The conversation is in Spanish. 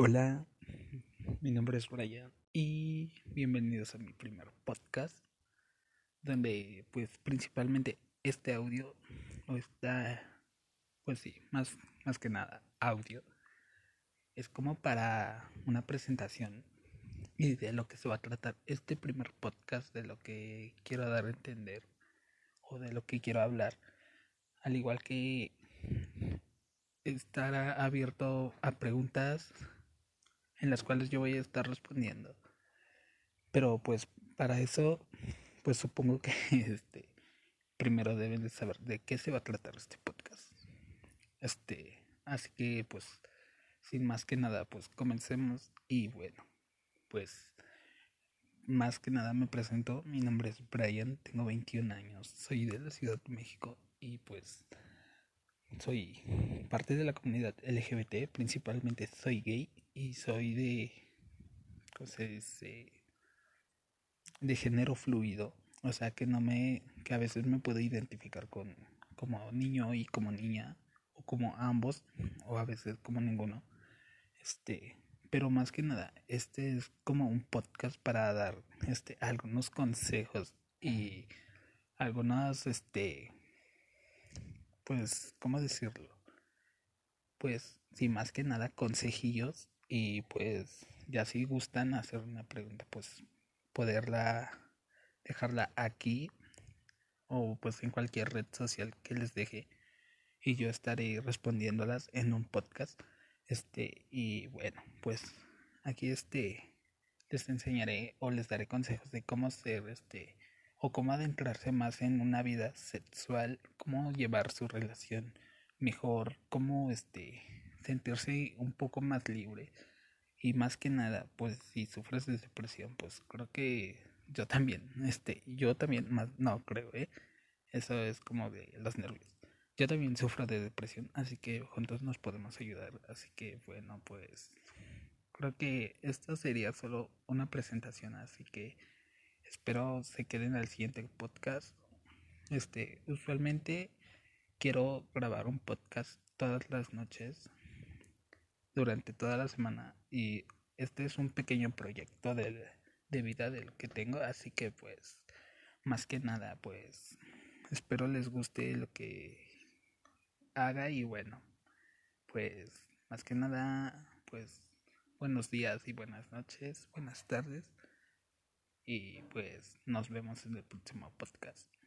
Hola, mi nombre es Brian y bienvenidos a mi primer podcast donde pues principalmente este audio o está pues sí, más, más que nada audio. Es como para una presentación y de lo que se va a tratar este primer podcast de lo que quiero dar a entender o de lo que quiero hablar. Al igual que estar abierto a preguntas en las cuales yo voy a estar respondiendo. Pero pues para eso, pues supongo que este primero deben de saber de qué se va a tratar este podcast. Este, así que pues sin más que nada, pues comencemos y bueno, pues más que nada me presento, mi nombre es Brian, tengo 21 años, soy de la Ciudad de México y pues soy parte de la comunidad LGBT, principalmente soy gay y soy de, ¿cómo se dice? De género fluido, o sea que no me, que a veces me puedo identificar con como niño y como niña o como ambos o a veces como ninguno, este, pero más que nada este es como un podcast para dar este algunos consejos y algunas este pues, ¿cómo decirlo? Pues, sí, más que nada consejillos y pues ya si gustan hacer una pregunta, pues poderla dejarla aquí o pues en cualquier red social que les deje y yo estaré respondiéndolas en un podcast. Este, y bueno, pues aquí este les enseñaré o les daré consejos de cómo ser este o cómo adentrarse más en una vida sexual, cómo llevar su relación mejor, cómo este sentirse un poco más libre y más que nada, pues si sufres de depresión, pues creo que yo también, este, yo también más no creo, eh. Eso es como de los nervios. Yo también sufro de depresión, así que juntos nos podemos ayudar. Así que bueno, pues creo que esto sería solo una presentación, así que Espero se queden al siguiente podcast. Este, usualmente quiero grabar un podcast todas las noches durante toda la semana y este es un pequeño proyecto de, de vida del que tengo, así que pues más que nada pues espero les guste lo que haga y bueno, pues más que nada pues buenos días y buenas noches, buenas tardes y pues nos vemos en el próximo podcast.